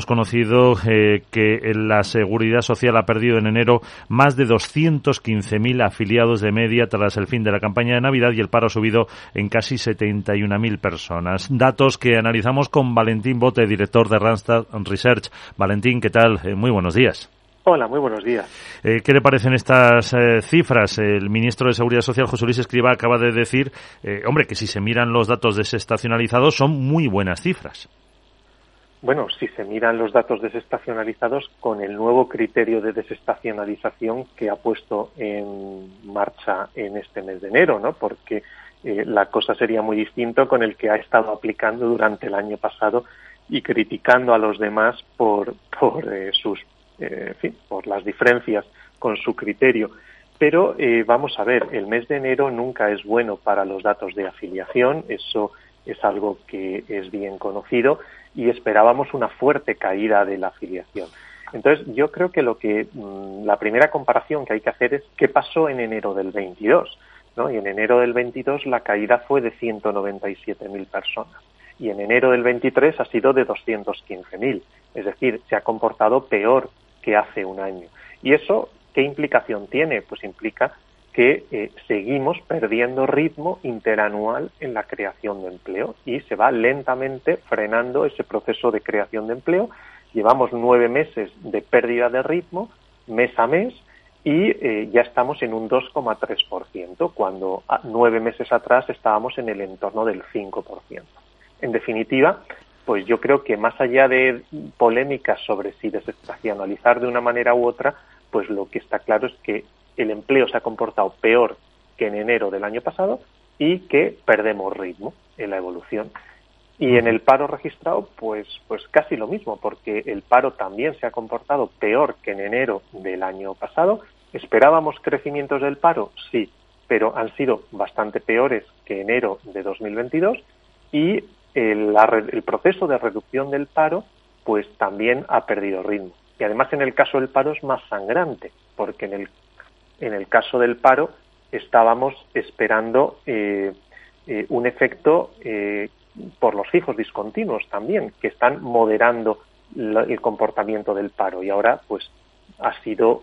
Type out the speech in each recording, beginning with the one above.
hemos conocido eh, que la Seguridad Social ha perdido en enero más de 215.000 afiliados de media tras el fin de la campaña de Navidad y el paro ha subido en casi 71.000 personas. Datos que analizamos con Valentín Bote, director de Randstad Research. Valentín, ¿qué tal? Eh, muy buenos días. Hola, muy buenos días. Eh, ¿Qué le parecen estas eh, cifras? El ministro de Seguridad Social, José Luis Escriba, acaba de decir, eh, hombre, que si se miran los datos desestacionalizados son muy buenas cifras. Bueno, si se miran los datos desestacionalizados con el nuevo criterio de desestacionalización que ha puesto en marcha en este mes de enero, ¿no? Porque la cosa sería muy distinta con el que ha estado aplicando durante el año pasado y criticando a los demás por, por sus eh, en fin, por las diferencias con su criterio. Pero eh, vamos a ver, el mes de enero nunca es bueno para los datos de afiliación, eso es algo que es bien conocido y esperábamos una fuerte caída de la afiliación. Entonces, yo creo que lo que mm, la primera comparación que hay que hacer es qué pasó en enero del 22, ¿no? Y en enero del 22 la caída fue de 197.000 personas y en enero del 23 ha sido de 215.000, es decir, se ha comportado peor que hace un año. ¿Y eso qué implicación tiene? Pues implica que eh, seguimos perdiendo ritmo interanual en la creación de empleo y se va lentamente frenando ese proceso de creación de empleo. Llevamos nueve meses de pérdida de ritmo mes a mes y eh, ya estamos en un 2,3%, cuando nueve meses atrás estábamos en el entorno del 5%. En definitiva, pues yo creo que más allá de polémicas sobre si desestacionalizar de una manera u otra, pues lo que está claro es que el empleo se ha comportado peor que en enero del año pasado y que perdemos ritmo en la evolución. Y en el paro registrado, pues, pues casi lo mismo, porque el paro también se ha comportado peor que en enero del año pasado. ¿Esperábamos crecimientos del paro? Sí, pero han sido bastante peores que enero de 2022 y el, el proceso de reducción del paro pues también ha perdido ritmo. Y además en el caso del paro es más sangrante, porque en el, en el caso del paro estábamos esperando eh, eh, un efecto eh, por los fijos discontinuos también, que están moderando el comportamiento del paro. Y ahora, pues, ha sido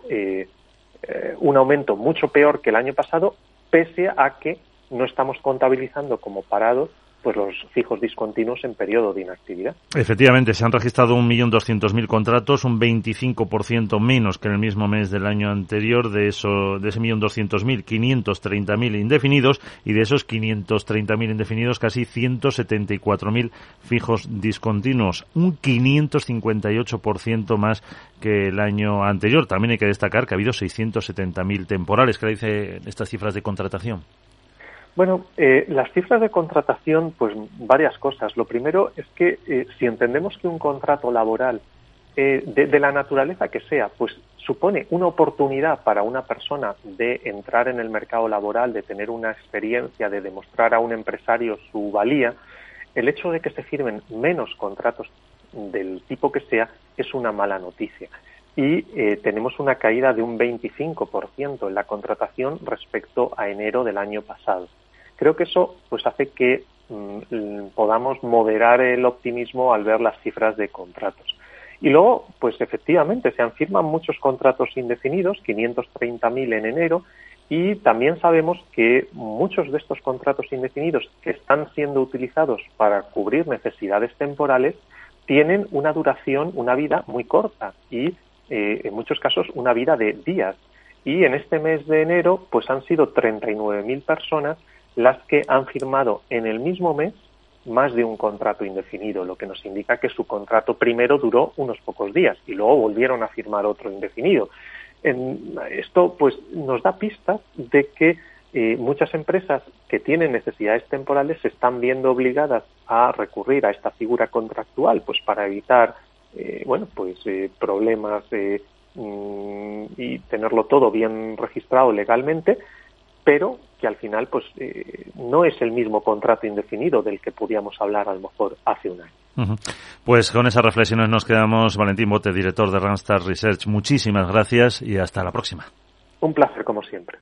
un aumento mucho peor que el año pasado, pese a que no estamos contabilizando como parados pues los fijos discontinuos en periodo de inactividad. Efectivamente, se han registrado 1.200.000 contratos, un 25% menos que en el mismo mes del año anterior. De, eso, de ese 1.200.000, 530.000 indefinidos y de esos 530.000 indefinidos, casi 174.000 fijos discontinuos, un 558% más que el año anterior. También hay que destacar que ha habido 670.000 temporales. ¿Qué dice estas cifras de contratación? Bueno, eh, las cifras de contratación, pues varias cosas. Lo primero es que eh, si entendemos que un contrato laboral eh, de, la naturaleza que sea, pues supone una oportunidad para una persona de entrar en el mercado laboral, de tener una experiencia, de demostrar a un empresario su valía, el hecho de que se firmen menos contratos del tipo que sea es una mala noticia. Y tenemos una caída de un 25% en la contratación respecto a enero del año pasado. Creo que eso pues hace que mm, podamos moderar el optimismo al ver las cifras de contratos. Y luego, pues efectivamente, se han firmado muchos contratos indefinidos, 530.000 en enero, y también sabemos que muchos de estos contratos indefinidos que están siendo utilizados para cubrir necesidades temporales tienen una duración, una vida muy corta y eh, en muchos casos una vida de días. Y en este mes de enero, pues han sido 39.000 personas las que han firmado en el mismo mes más de un contrato indefinido, lo que nos indica que su contrato primero duró unos pocos días y luego volvieron a firmar otro indefinido. esto pues nos da pistas de que eh, muchas empresas que tienen necesidades temporales se están viendo obligadas a recurrir a esta figura contractual, pues para evitar eh, bueno pues eh, problemas mm, y tenerlo todo bien registrado legalmente, pero que al final pues eh, no es el mismo contrato indefinido del que podíamos hablar a lo mejor hace un año. Pues con esas reflexiones nos quedamos. Valentín Bote, director de Randstad Research, muchísimas gracias y hasta la próxima. Un placer como siempre.